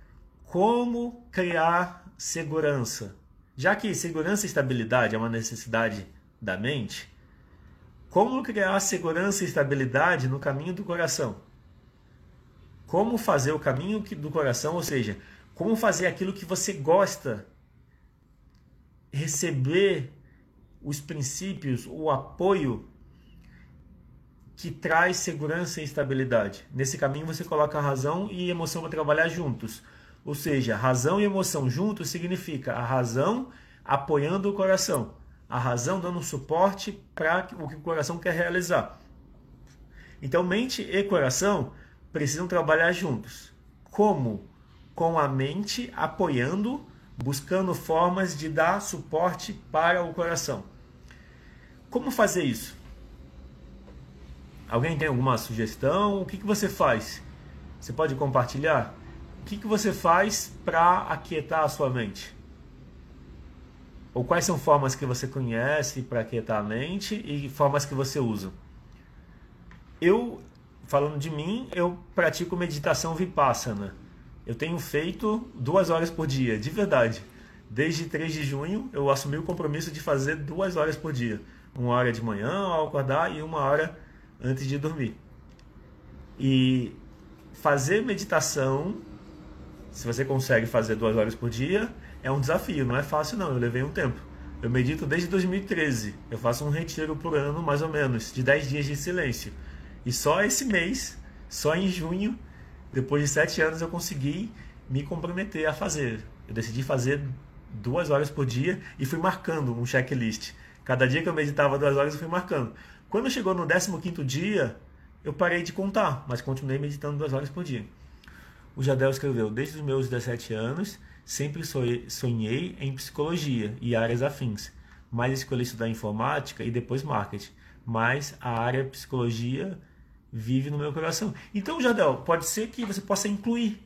como criar segurança. Já que segurança e estabilidade é uma necessidade da mente, como criar segurança e estabilidade no caminho do coração? como fazer o caminho do coração, ou seja, como fazer aquilo que você gosta, receber os princípios, o apoio que traz segurança e estabilidade. Nesse caminho você coloca a razão e emoção para trabalhar juntos. Ou seja, razão e emoção juntos significa a razão apoiando o coração, a razão dando suporte para o que o coração quer realizar. Então, mente e coração precisam trabalhar juntos. Como? Com a mente apoiando, buscando formas de dar suporte para o coração. Como fazer isso? Alguém tem alguma sugestão? O que, que você faz? Você pode compartilhar? O que, que você faz para aquietar a sua mente? Ou quais são formas que você conhece para aquietar a mente e formas que você usa? Eu falando de mim, eu pratico meditação vipassana. Eu tenho feito duas horas por dia, de verdade. Desde 3 de junho, eu assumi o compromisso de fazer duas horas por dia. Uma hora de manhã ao acordar e uma hora antes de dormir. E fazer meditação, se você consegue fazer duas horas por dia, é um desafio, não é fácil não, eu levei um tempo. Eu medito desde 2013, eu faço um retiro por ano, mais ou menos, de 10 dias de silêncio. E só esse mês, só em junho, depois de sete anos, eu consegui me comprometer a fazer. Eu decidi fazer duas horas por dia e fui marcando um checklist. Cada dia que eu meditava duas horas, eu fui marcando. Quando chegou no 15 dia, eu parei de contar, mas continuei meditando duas horas por dia. O Jadel escreveu: Desde os meus 17 anos, sempre sonhei em psicologia e áreas afins, mas escolhi estudar informática e depois marketing. Mas a área psicologia vive no meu coração. Então, Jardel, pode ser que você possa incluir.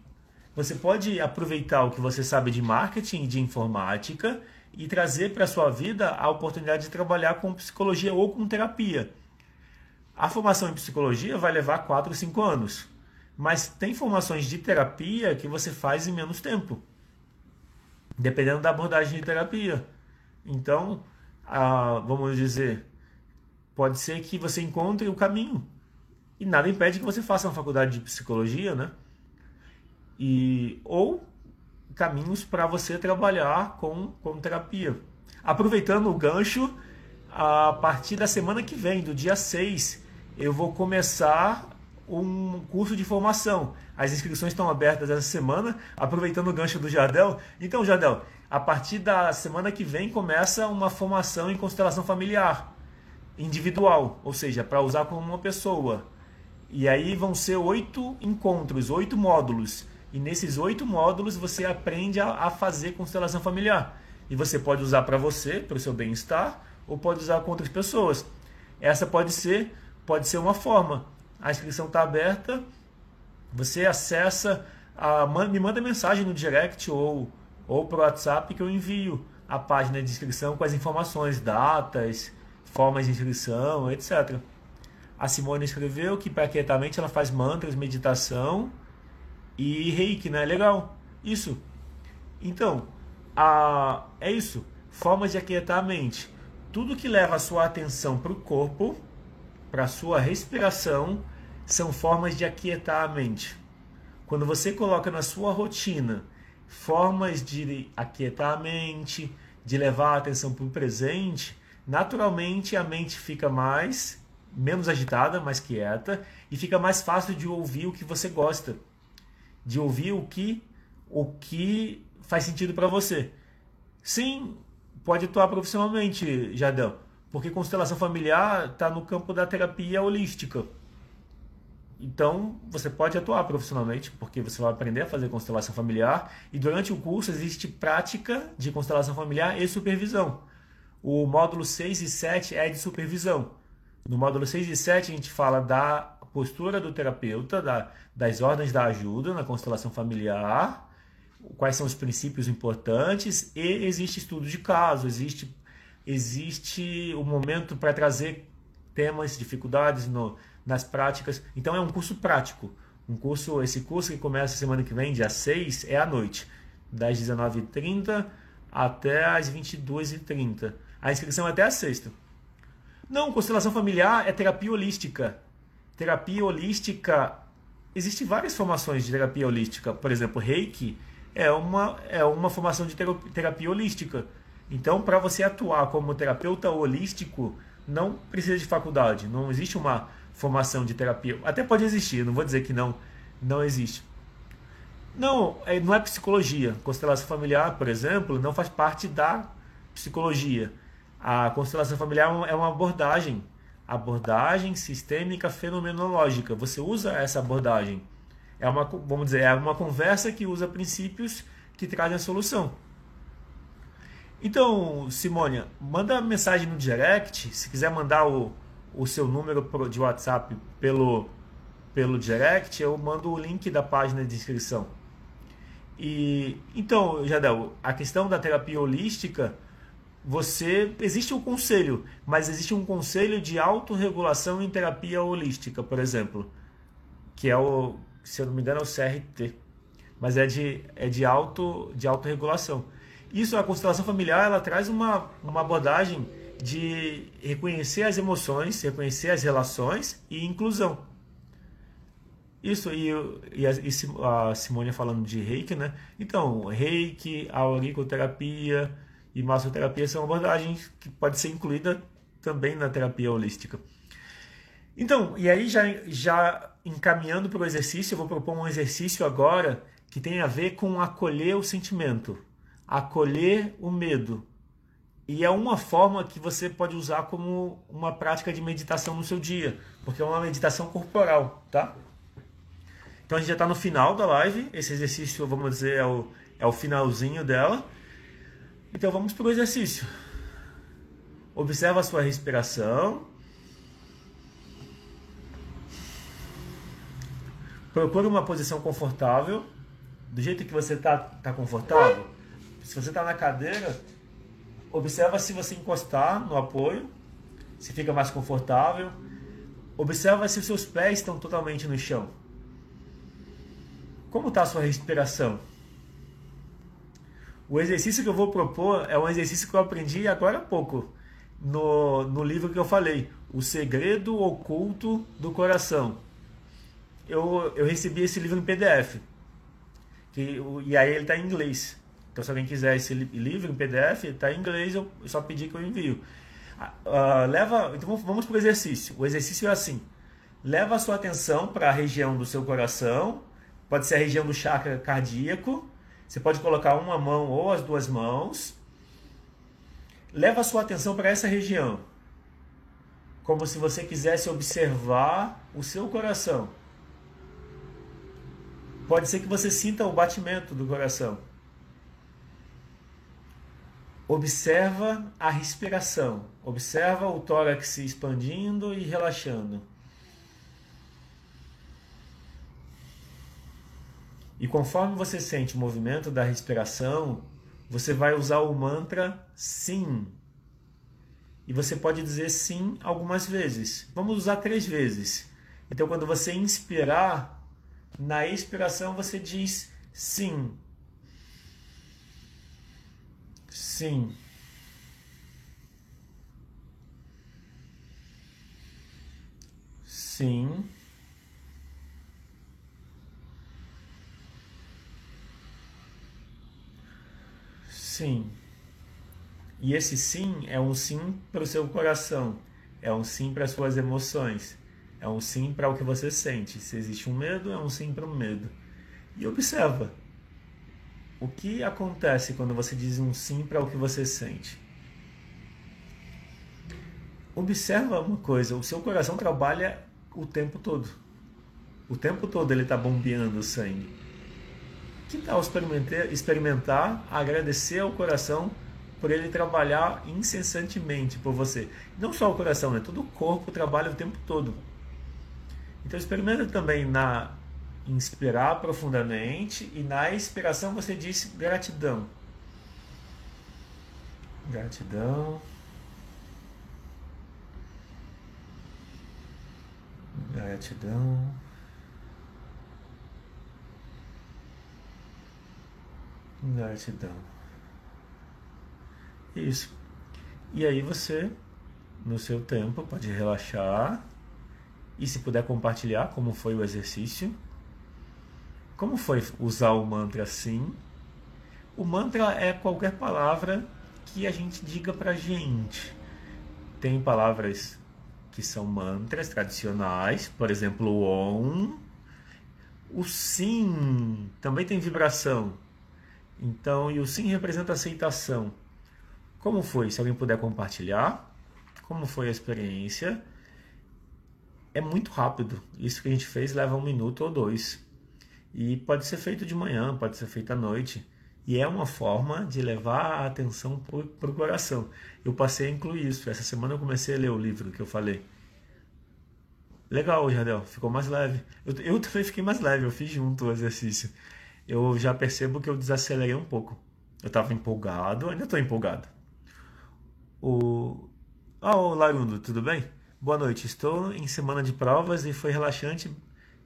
Você pode aproveitar o que você sabe de marketing e de informática e trazer para a sua vida a oportunidade de trabalhar com psicologia ou com terapia. A formação em psicologia vai levar 4 ou 5 anos, mas tem formações de terapia que você faz em menos tempo, dependendo da abordagem de terapia. Então, vamos dizer, pode ser que você encontre o caminho e nada impede que você faça uma faculdade de psicologia, né? E, ou caminhos para você trabalhar com, com terapia. Aproveitando o gancho, a partir da semana que vem, do dia 6, eu vou começar um curso de formação. As inscrições estão abertas essa semana, aproveitando o gancho do Jardel. Então, Jardel, a partir da semana que vem começa uma formação em constelação familiar individual, ou seja, para usar como uma pessoa E aí vão ser oito encontros, oito módulos. E nesses oito módulos você aprende a, a fazer constelação familiar. E você pode usar para você, para o seu bem-estar, ou pode usar com outras pessoas. Essa pode ser, pode ser uma forma. A inscrição está aberta. Você acessa, a, me manda mensagem no direct ou, ou para o WhatsApp que eu envio a página de inscrição com as informações, datas, formas de inscrição, etc. A Simone escreveu que para quietamente ela faz mantras, meditação e reiki, né? Legal. Isso. Então, a, é isso. Formas de aquietar a mente. Tudo que leva a sua atenção para o corpo, para a sua respiração, são formas de aquietar a mente. Quando você coloca na sua rotina formas de aquietar a mente, de levar a atenção para o presente, naturalmente a mente fica mais menos agitada, mais quieta e fica mais fácil de ouvir o que você gosta, de ouvir o que o que faz sentido para você. Sim, pode atuar profissionalmente, Jadão, porque constelação familiar está no campo da terapia holística. Então, você pode atuar profissionalmente, porque você vai aprender a fazer constelação familiar e durante o curso existe prática de constelação familiar e supervisão. O módulo 6 e 7 é de supervisão. No módulo 6 e 7, a gente fala da postura do terapeuta, da, das ordens da ajuda na constelação familiar, quais são os princípios importantes, e existe estudo de caso, existe, existe o momento para trazer temas, dificuldades no, nas práticas. Então é um curso prático. Um curso, esse curso que começa semana que vem, dia 6, é à noite, das 19h30 até as 22h30. A inscrição é até a sexta. Não, constelação familiar é terapia holística. Terapia holística. Existem várias formações de terapia holística. Por exemplo, Reiki é uma, é uma formação de terapia holística. Então, para você atuar como terapeuta holístico, não precisa de faculdade. Não existe uma formação de terapia. Até pode existir, não vou dizer que não, não existe. Não, é, não é psicologia. Constelação familiar, por exemplo, não faz parte da psicologia. A constelação familiar é uma abordagem, abordagem sistêmica fenomenológica. Você usa essa abordagem. É uma, vamos dizer, é uma conversa que usa princípios que trazem a solução. Então, Simônia, manda mensagem no direct. Se quiser mandar o, o seu número de WhatsApp pelo, pelo direct, eu mando o link da página de inscrição. E então, Jadel, a questão da terapia holística você existe um conselho, mas existe um conselho de autorregulação em terapia holística, por exemplo, que é o, se eu não me engano, é o CRT, mas é de é de auto de autorregulação. Isso a constelação familiar, ela traz uma uma abordagem de reconhecer as emoções, reconhecer as relações e inclusão. Isso, e, e, a, e a Simone falando de reiki, né? Então, reiki, auriculoterapia, e massoterapia são abordagens que pode ser incluída também na terapia holística. Então, e aí já, já encaminhando para o exercício, eu vou propor um exercício agora que tem a ver com acolher o sentimento, acolher o medo. E é uma forma que você pode usar como uma prática de meditação no seu dia, porque é uma meditação corporal, tá? Então a gente já está no final da live, esse exercício, vamos dizer, é o, é o finalzinho dela. Então vamos para o exercício. Observa a sua respiração. Procure uma posição confortável, do jeito que você está tá confortável. Se você está na cadeira, observa se você encostar no apoio, se fica mais confortável. Observa se os seus pés estão totalmente no chão. Como está a sua respiração? O exercício que eu vou propor é um exercício que eu aprendi agora há pouco, no, no livro que eu falei, O Segredo Oculto do Coração. Eu, eu recebi esse livro em PDF, que, e aí ele está em inglês. Então, se alguém quiser esse livro em PDF, está em inglês, eu só pedi que eu envio. Uh, leva, então vamos para o exercício. O exercício é assim: leva a sua atenção para a região do seu coração, pode ser a região do chakra cardíaco, você pode colocar uma mão ou as duas mãos. Leva a sua atenção para essa região. como se você quisesse observar o seu coração. Pode ser que você sinta o batimento do coração. Observa a respiração. Observa o tórax se expandindo e relaxando. E conforme você sente o movimento da respiração, você vai usar o mantra sim. E você pode dizer sim algumas vezes. Vamos usar três vezes. Então, quando você inspirar, na expiração você diz sim. Sim. Sim. Sim. E esse sim é um sim para o seu coração, é um sim para as suas emoções, é um sim para o que você sente. Se existe um medo, é um sim para o medo. E observa o que acontece quando você diz um sim para o que você sente. Observa uma coisa: o seu coração trabalha o tempo todo. O tempo todo ele está bombeando sangue. Que tal experimentar, experimentar agradecer ao coração por ele trabalhar incessantemente por você? Não só o coração, né? Todo o corpo trabalha o tempo todo. Então experimenta também na inspirar profundamente e na expiração você diz gratidão. Gratidão. Gratidão. Gratidão. Isso. E aí você, no seu tempo, pode relaxar e se puder compartilhar como foi o exercício como foi usar o mantra assim? O mantra é qualquer palavra que a gente diga pra gente. Tem palavras que são mantras tradicionais, por exemplo, o Om. O Sim também tem vibração. Então, e o Sim representa aceitação. Como foi? Se alguém puder compartilhar, como foi a experiência? É muito rápido. Isso que a gente fez leva um minuto ou dois. E pode ser feito de manhã, pode ser feito à noite. E é uma forma de levar a atenção para o coração. Eu passei a incluir isso. Essa semana eu comecei a ler o livro que eu falei. Legal, Jardel, ficou mais leve. Eu, eu também fiquei mais leve, eu fiz junto o exercício. Eu já percebo que eu desacelerei um pouco. Eu estava empolgado, ainda estou empolgado. O... Ah, oh, Larundo, tudo bem? Boa noite, estou em semana de provas e foi relaxante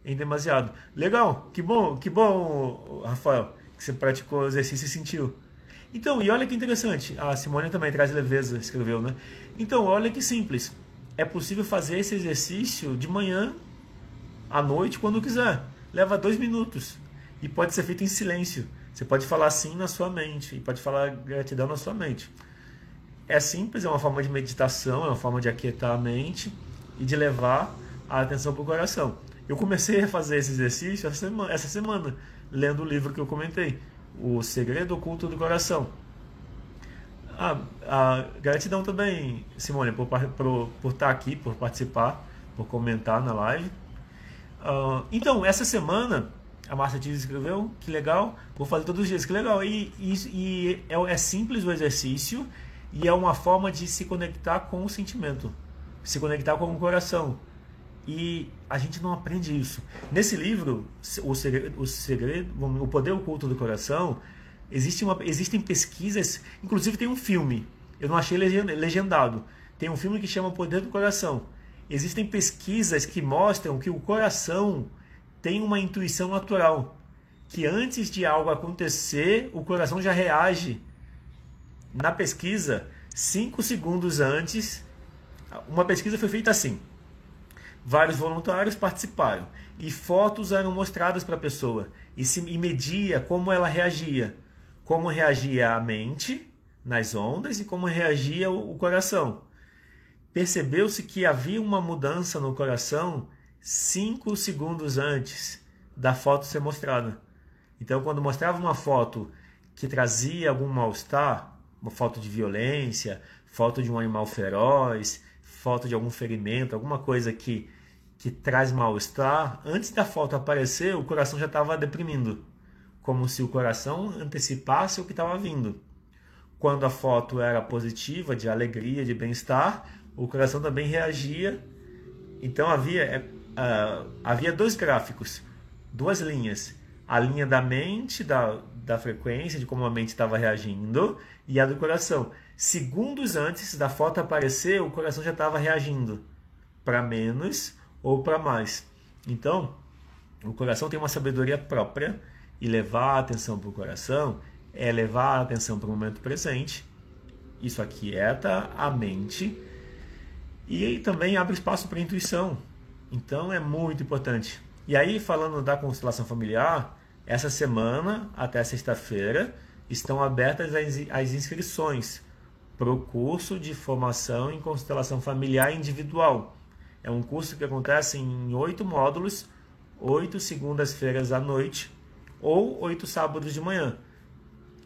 em demasiado. Legal, que bom, que bom, Rafael, que você praticou o exercício e sentiu. Então, e olha que interessante, a Simone também traz leveza, escreveu, né? Então, olha que simples. É possível fazer esse exercício de manhã, à noite, quando quiser. Leva dois minutos. E pode ser feito em silêncio. Você pode falar assim na sua mente. E pode falar gratidão na sua mente. É simples, é uma forma de meditação, é uma forma de aquietar a mente e de levar a atenção para o coração. Eu comecei a fazer esse exercício essa semana, essa semana, lendo o livro que eu comentei, O Segredo Oculto do Coração. Ah, gratidão também, Simone, por, por, por estar aqui, por participar, por comentar na live. Uh, então, essa semana, a Márcia Dias escreveu, que legal, vou fazer todos os dias, que legal. E, e, e é, é simples o exercício e é uma forma de se conectar com o sentimento, se conectar com o coração. E a gente não aprende isso. Nesse livro, o segredo, o, segredo, o poder oculto do coração, existe uma, existem pesquisas, inclusive tem um filme. Eu não achei legendado. Tem um filme que chama Poder do Coração. Existem pesquisas que mostram que o coração tem uma intuição natural, que antes de algo acontecer, o coração já reage. Na pesquisa, cinco segundos antes, uma pesquisa foi feita assim. Vários voluntários participaram e fotos eram mostradas para a pessoa e se e media como ela reagia, como reagia a mente nas ondas e como reagia o coração. Percebeu-se que havia uma mudança no coração cinco segundos antes da foto ser mostrada. Então, quando mostrava uma foto que trazia algum mal-estar, uma foto de violência, foto de um animal feroz, foto de algum ferimento, alguma coisa que, que traz mal-estar, antes da foto aparecer, o coração já estava deprimindo, como se o coração antecipasse o que estava vindo. Quando a foto era positiva, de alegria, de bem-estar, o coração também reagia. Então havia, uh, havia dois gráficos, duas linhas. A linha da mente, da, da frequência, de como a mente estava reagindo, e a do coração. Segundos antes da foto aparecer, o coração já estava reagindo para menos ou para mais. Então, o coração tem uma sabedoria própria e levar a atenção para o coração é levar a atenção para o momento presente. Isso aquieta a mente e também abre espaço para a intuição. Então é muito importante. E aí, falando da constelação familiar, essa semana até sexta-feira estão abertas as inscrições para o curso de formação em constelação familiar individual. É um curso que acontece em oito módulos, oito segundas-feiras à noite ou oito sábados de manhã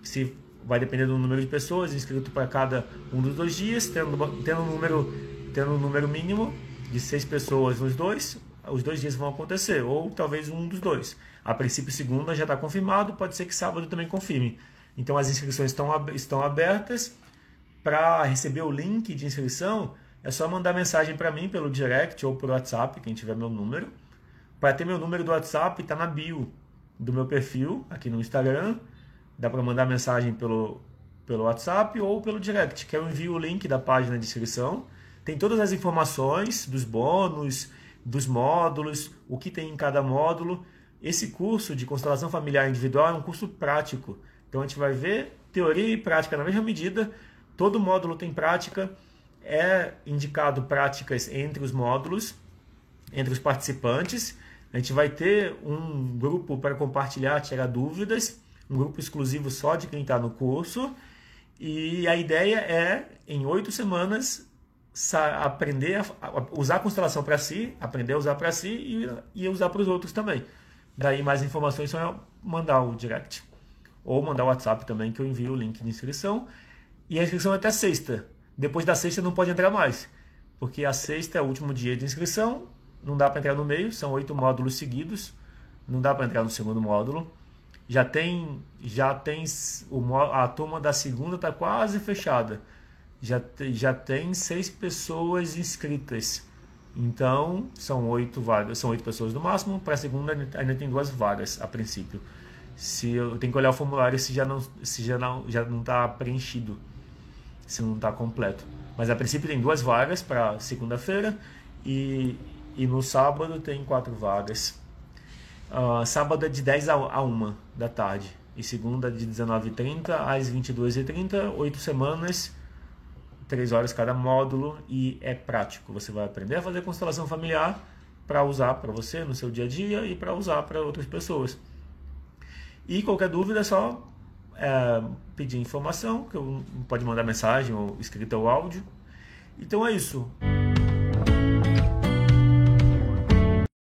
se vai depender do número de pessoas inscrito para cada um dos dois dias, tendo, tendo, um número, tendo um número mínimo de seis pessoas nos dois, os dois dias vão acontecer, ou talvez um dos dois. A princípio, segunda já está confirmado, pode ser que sábado também confirme. Então, as inscrições estão, estão abertas. Para receber o link de inscrição, é só mandar mensagem para mim pelo direct ou por WhatsApp, quem tiver meu número. Para ter meu número do WhatsApp, está na bio do meu perfil aqui no Instagram Dá para mandar mensagem pelo, pelo WhatsApp ou pelo direct, que eu envio o link da página de inscrição. Tem todas as informações dos bônus, dos módulos, o que tem em cada módulo. Esse curso de constelação familiar individual é um curso prático. Então a gente vai ver teoria e prática na mesma medida. Todo módulo tem prática. É indicado práticas entre os módulos, entre os participantes. A gente vai ter um grupo para compartilhar, tirar dúvidas um grupo exclusivo só de quem está no curso. E a ideia é, em oito semanas, aprender a usar a constelação para si, aprender a usar para si e, e usar para os outros também. Daí mais informações só mandar o direct. Ou mandar o WhatsApp também, que eu envio o link de inscrição. E a inscrição é até sexta. Depois da sexta não pode entrar mais. Porque a sexta é o último dia de inscrição. Não dá para entrar no meio, são oito módulos seguidos. Não dá para entrar no segundo módulo já tem já tem o, a turma da segunda está quase fechada já, já tem seis pessoas inscritas. Então são oito vagas são oito pessoas no máximo. Para a segunda ainda tem duas vagas a princípio. Se eu tenho que olhar o formulário se já não se já não já não está preenchido se não está completo. Mas a princípio tem duas vagas para segunda-feira e, e no sábado tem quatro vagas. Uh, sábado é de 10 a 1 da tarde. E segunda de 19h30 às 22h30, 8 semanas, 3 horas cada módulo e é prático. Você vai aprender a fazer constelação familiar para usar para você no seu dia a dia e para usar para outras pessoas. E qualquer dúvida é só é, pedir informação, que eu, pode mandar mensagem ou escrita ou áudio. Então é isso.